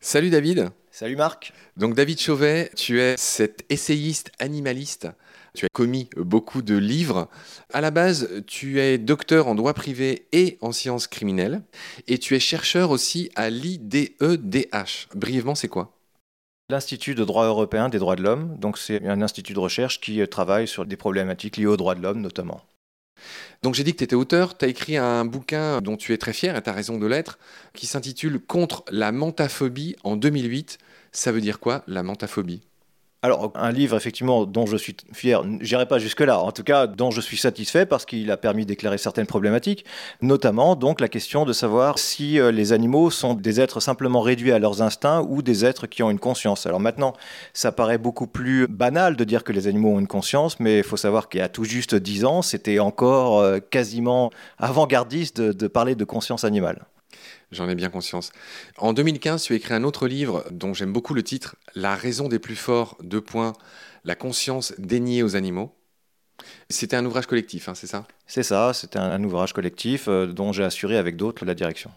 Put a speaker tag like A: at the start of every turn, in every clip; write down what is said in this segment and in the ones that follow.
A: Salut David.
B: Salut Marc.
A: Donc David Chauvet, tu es cet essayiste animaliste. Tu as commis beaucoup de livres. À la base, tu es docteur en droit privé et en sciences criminelles. Et tu es chercheur aussi à l'IDEDH. Brièvement, c'est quoi?
B: L'Institut de droit européen des droits de l'homme. Donc c'est un institut de recherche qui travaille sur des problématiques liées aux droits de l'homme notamment.
A: Donc j'ai dit que tu étais auteur, tu as écrit un bouquin dont tu es très fier et tu as raison de l'être, qui s'intitule Contre la mentaphobie en 2008. Ça veut dire quoi la mentaphobie
B: alors, un livre, effectivement, dont je suis fier, j'irai pas jusque-là, en tout cas, dont je suis satisfait parce qu'il a permis d'éclairer certaines problématiques, notamment donc la question de savoir si euh, les animaux sont des êtres simplement réduits à leurs instincts ou des êtres qui ont une conscience. Alors maintenant, ça paraît beaucoup plus banal de dire que les animaux ont une conscience, mais il faut savoir a tout juste dix ans, c'était encore euh, quasiment avant-gardiste de parler de conscience animale.
A: J'en ai bien conscience. En 2015, tu as écrit un autre livre dont j'aime beaucoup le titre, La raison des plus forts, deux points, la conscience déniée aux animaux. C'était un ouvrage collectif, hein, c'est ça?
B: C'est ça, c'était un, ouvrage collectif euh, dont j'ai assuré avec d'autres la direction.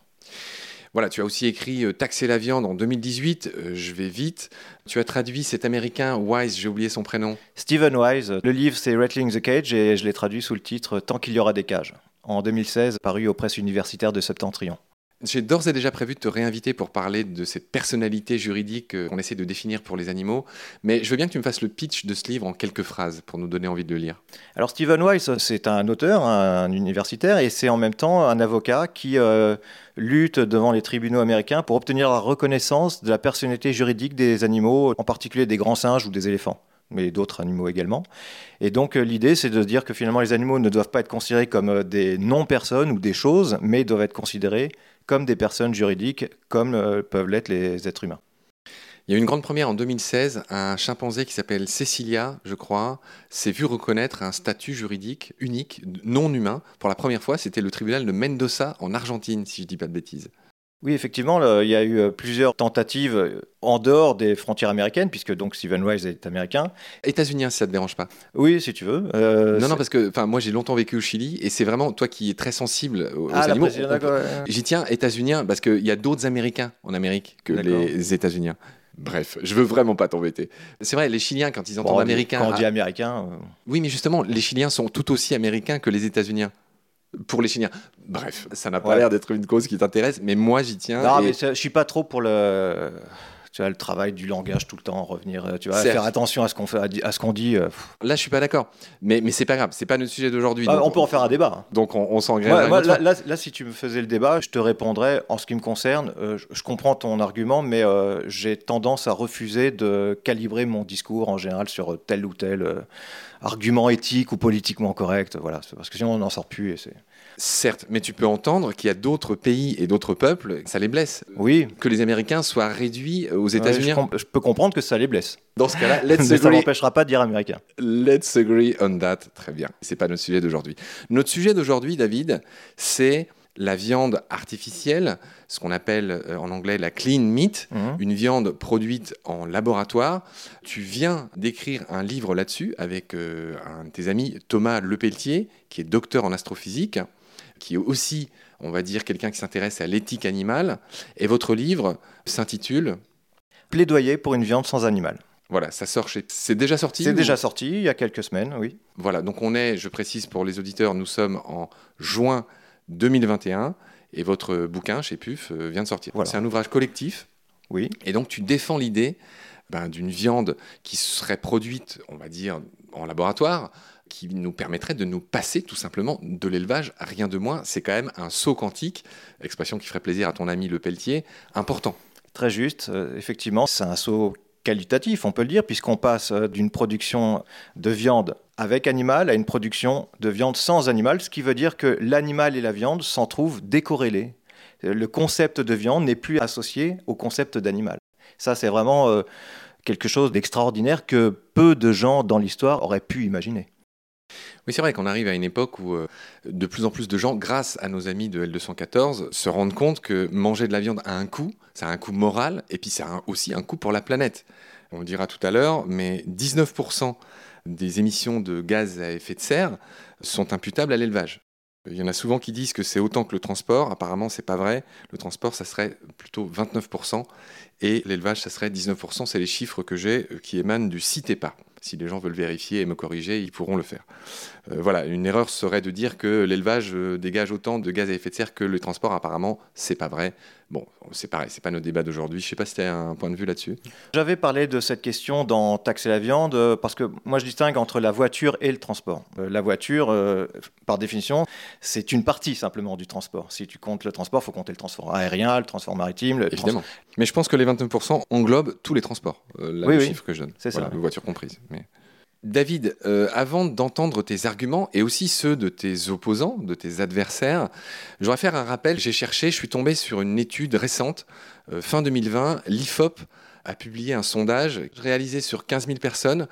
A: Voilà, tu as aussi écrit euh, Taxer la viande en 2018, euh, je vais vite. Tu as traduit cet américain Wise, j'ai oublié son prénom.
B: Stephen Wise. Le livre c'est Rattling the Cage et je l'ai traduit sous le titre Tant qu'il y aura des cages, en 2016, paru aux presses universitaires de Septentrion.
A: J'ai d'ores et déjà prévu de te réinviter pour parler de cette personnalité juridique euh, qu'on essaie de définir pour les animaux, mais je veux bien que tu me fasses le pitch de ce livre en quelques phrases pour nous donner envie de le lire.
B: Alors Stephen Weiss, c'est un auteur, un universitaire, et c'est en même temps un avocat qui euh, lutte devant les tribunaux américains pour obtenir la reconnaissance de la personnalité juridique des animaux, en particulier des grands singes ou des éléphants mais d'autres animaux également. Et donc euh, l'idée, c'est de dire que finalement les animaux ne doivent pas être considérés comme des non-personnes ou des choses, mais doivent être considérés comme des personnes juridiques, comme euh, peuvent l'être les êtres humains.
A: Il y a eu une grande première en 2016. Un chimpanzé qui s'appelle Cecilia, je crois, s'est vu reconnaître un statut juridique unique, non humain. Pour la première fois, c'était le tribunal de Mendoza en Argentine, si je ne dis pas de bêtises.
B: Oui, effectivement, il y a eu euh, plusieurs tentatives euh, en dehors des frontières américaines, puisque donc Stephen Wise est américain.
A: États-Unien, si ça te dérange pas.
B: Oui, si tu veux.
A: Euh, non, non, parce que moi j'ai longtemps vécu au Chili et c'est vraiment toi qui es très sensible aux,
B: ah,
A: animaux.
B: J'y
A: tiens, États-Unien, parce qu'il y a d'autres Américains en Amérique que les États-Uniens. Bref, je veux vraiment pas t'embêter. C'est vrai, les Chiliens, quand ils entendent américain.
B: Quand on dit américain.
A: Oui, mais justement, les Chiliens sont tout aussi américains que les États-Uniens pour les Chiliens. Bref, ça n'a pas l'air d'être une cause qui t'intéresse, mais moi j'y tiens.
B: Non, mais je suis pas trop pour le tu vois, le travail du langage tout le temps, revenir, euh, tu vas faire attention à ce qu'on fait, à ce qu'on dit. Euh,
A: là, je suis pas d'accord, mais mais c'est pas grave, c'est pas notre sujet d'aujourd'hui.
B: Ah, on peut en faire un débat. Hein.
A: Donc on, on
B: là, là, si tu me faisais le débat, je te répondrais en ce qui me concerne. Euh, je, comprends ton argument, mais j'ai tendance à refuser de calibrer mon discours en général sur tel ou tel argument éthique ou politiquement correct. Voilà, parce que sinon on n'en sort plus et c'est.
A: Certes, mais tu peux entendre qu'il y a d'autres pays et d'autres peuples, ça les blesse.
B: Oui.
A: Que les Américains soient réduits aux États-Unis.
B: je, peux comprendre que ça les blesse.
A: Dans ce cas-là, let's
B: mais ça n'empêchera pas de dire américain.
A: Let's agree on that. Très bien. C'est pas notre sujet d'aujourd'hui. Notre sujet d'aujourd'hui, David, c'est la viande artificielle, ce qu'on appelle euh, en anglais la clean meat, mhm. une viande produite en laboratoire. Tu viens d'écrire un livre là-dessus avec euh, un de tes amis, Thomas Lepelletier, qui est docteur en astrophysique qui est aussi, on va dire, quelqu'un qui s'intéresse à l'éthique animale. Et votre livre s'intitule
B: Plaidoyer pour une viande sans animal.
A: Voilà, ça sort chez... C'est déjà sorti
B: C'est déjà sorti, il y a quelques semaines, oui.
A: Voilà, donc on est, je précise pour les auditeurs, nous sommes en juin 2021 et votre bouquin chez PUF euh, vient de sortir. C'est un ouvrage collectif.
B: Oui.
A: Et donc tu défends l'idée ben, d'une viande qui serait produite, on va dire, en laboratoire, qui nous permettrait de nous passer tout simplement de l'élevage, rien de moins. C'est quand même un saut quantique, expression qui ferait plaisir à ton ami Le Pelletier, important.
B: Très juste, euh, effectivement, c'est un saut qualitatif, on peut le dire, puisqu'on passe euh, d'une production de viande avec animal à une production de viande sans animal, ce qui veut dire que l'animal et la viande s'en trouvent décorrélés. Le concept de viande n'est plus associé au concept d'animal. Ça, c'est vraiment euh, quelque chose d'extraordinaire que peu de gens dans l'histoire auraient pu imaginer.
A: Oui, c'est vrai qu'on arrive à une époque où euh, de plus en plus de gens, grâce à nos amis de L214, se rendent compte que manger de la viande a un coût, ça a un coût moral, et puis ça a aussi un coût pour la planète. On le dira tout à l'heure, mais 19% des émissions de gaz à effet de serre sont imputables à l'élevage. Il y en a souvent qui disent que c'est autant que le transport. Apparemment, c'est pas vrai. Le transport, ça serait plutôt 29% et l'élevage, ça serait 19%. C'est les chiffres que j'ai euh, qui émanent du CITEPA. Si les gens veulent vérifier et me corriger, ils pourront le faire. Euh, voilà, une erreur serait de dire que l'élevage euh, dégage autant de gaz à effet de serre que le transport. Apparemment, c'est pas vrai. Bon, c'est pareil, c'est pas notre débat d'aujourd'hui. Je sais pas si tu as un point de vue là-dessus.
B: J'avais parlé de cette question dans Taxer la viande euh, parce que moi je distingue entre la voiture et le transport. la voiture, par définition, c'est une partie simplement du transport. Si tu comptes le transport, il faut compter le transport aérien, le transport maritime. Le
A: Évidemment. Mais je pense que les 29% englobent tous les transports. là, le chiffre que je donne. C'est ça. Les voitures comprises. David, euh, avant d'entendre tes arguments et aussi ceux de tes opposants, de tes adversaires, je voudrais faire un rappel. J'ai cherché, je suis tombé sur une étude récente, euh, fin 2020. L'IFOP a publié un sondage réalisé sur 15 000 personnes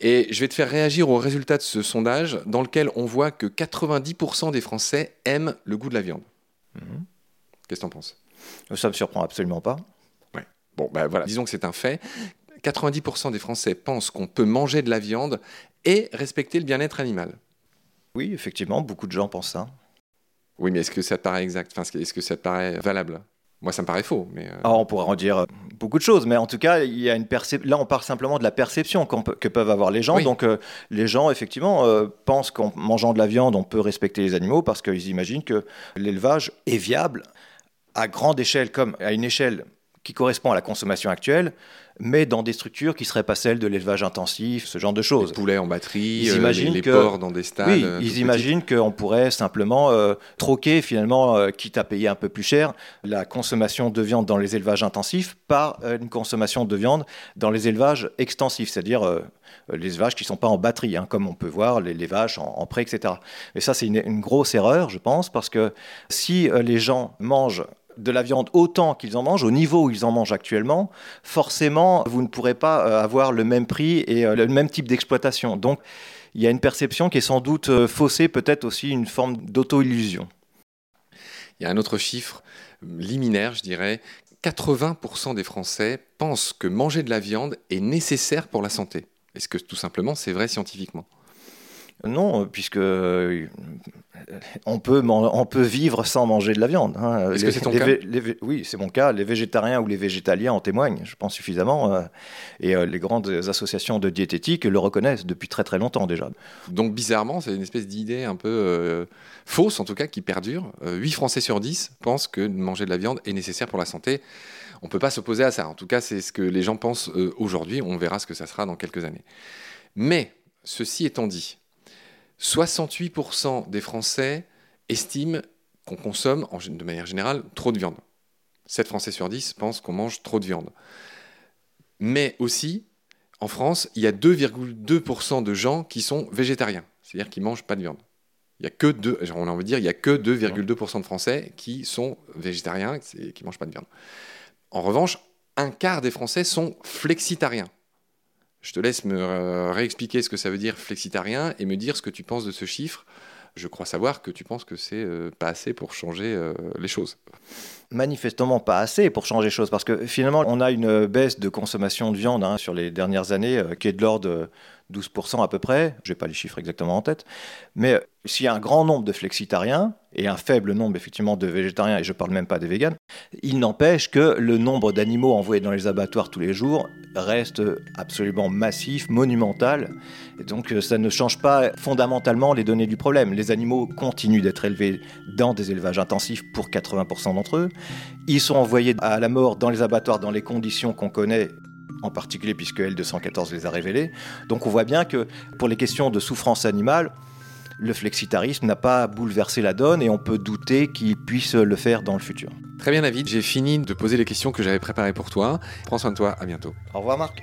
A: et je vais te faire réagir aux résultats de ce sondage dans lequel on voit que 90% des Français aiment le goût de la viande. Mhm. Qu'est-ce que tu en penses?
B: Ça me surprend absolument pas.
A: Ouais. Bon, ben voilà, disons que c'est un fait. 90% des Français pensent qu'on peut manger de la viande et respecter le bien-être animal.
B: Oui, effectivement, beaucoup de gens pensent ça.
A: Oui, mais est-ce que ça te paraît exact? Enfin, Est-ce que ça te paraît valable? Moi, ça me paraît faux. Mais euh,
B: ah, on pourrait en dire beaucoup de choses, mais en tout cas, il y a une là, on parle simplement de la perception que peuvent avoir les gens. Donc, euh, les gens, effectivement, euh, pensent qu'en mangeant de la viande, on peut respecter les animaux parce qu'ils imaginent que l'élevage est viable à grande échelle comme à une échelle qui correspond à la consommation actuelle, mais dans des structures qui ne seraient pas celles de l'élevage intensif, ce genre de choses.
A: Les poulets en batterie, euh, les, porcs dans des stades.
B: Oui, euh, ils imaginent qu'on pourrait simplement euh, troquer, finalement, quitte à payer un peu plus cher, la consommation de viande dans les élevages intensifs par une consommation de viande dans les élevages extensifs, c'est-à-dire les élevages qui ne sont pas en batterie, hein, comme on peut voir les, vaches en, en, pré, etc. Et ça, c'est une, une grosse erreur, je pense, parce que si les gens mangent de la viande autant qu'ils en mangent, au niveau où ils en mangent actuellement, forcément, vous ne pourrez pas euh, avoir le même prix et euh, le même type d'exploitation. Donc, il y a une perception qui est sans doute euh, faussée, peut-être aussi une forme d'auto-illusion.
A: Il y a un autre chiffre liminaire, je dirais. 80% des Français pensent que manger de la viande est nécessaire pour la santé. Est-ce que tout simplement c'est vrai scientifiquement?
B: Non, puisque euh, on peut, on peut vivre sans manger de la viande.
A: Hein. Est-ce que c'est ton cas
B: Oui, c'est mon cas. Les végétariens ou les végétaliens en témoignent, je pense suffisamment. Euh, et euh, les grandes associations de diététique le reconnaissent depuis très très longtemps déjà.
A: Donc bizarrement, c'est une espèce d'idée un peu fausse, en tout cas, qui perdure. 8 Français sur 10 pensent que manger de la viande est nécessaire pour la santé. On ne peut pas s'opposer à ça. En tout cas, c'est ce que les gens pensent aujourd'hui. On verra ce que ça sera dans quelques années. Mais, ceci étant dit, 68% des Français estiment qu'on consomme, de manière générale, trop de viande. 7 Français sur 10 pensent qu'on mange trop de viande. Mais aussi, en France, il y a 2,2% de gens qui sont végétariens, c'est-à-dire qui ne mangent pas de viande. Il y a que on a envie de dire, il y a que 2,2% de Français qui sont végétariens et qui ne mangent pas de viande. En revanche, un quart des Français sont flexitariens. Je te laisse me euh, réexpliquer ce que ça veut dire flexitarien et me dire ce que tu penses de ce chiffre. Je crois savoir que tu penses que c'est euh, pas assez pour changer euh, les choses.
B: Manifestement pas assez pour changer les choses parce que finalement on a une baisse de consommation de viande hein, sur les dernières années qui est de l'ordre de 12% à peu près, je n'ai pas les chiffres exactement en tête, mais s'il y a un grand nombre de flexitariens et un faible nombre effectivement de végétariens, et je ne parle même pas des véganes, il n'empêche que le nombre d'animaux envoyés dans les abattoirs tous les jours reste absolument massif, monumental, et donc euh, ça ne change pas fondamentalement les données du problème. Les animaux continuent d'être élevés dans des élevages intensifs pour 80% d'entre eux, ils sont envoyés à la mort dans les abattoirs dans les conditions qu'on connaît en particulier puisque L214 les a révélés. Donc on voit bien que pour les questions de souffrance animale, le flexitarisme n'a pas bouleversé la donne et on peut douter qu'il puisse le faire dans le futur.
A: Très bien David, j'ai fini de poser les questions que j'avais préparées pour toi. Prends soin de toi, à bientôt.
B: Au revoir Marc.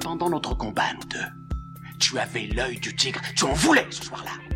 C: Pendant notre combat, nous deux, tu avais l'œil du tigre, tu en voulais ce soir-là.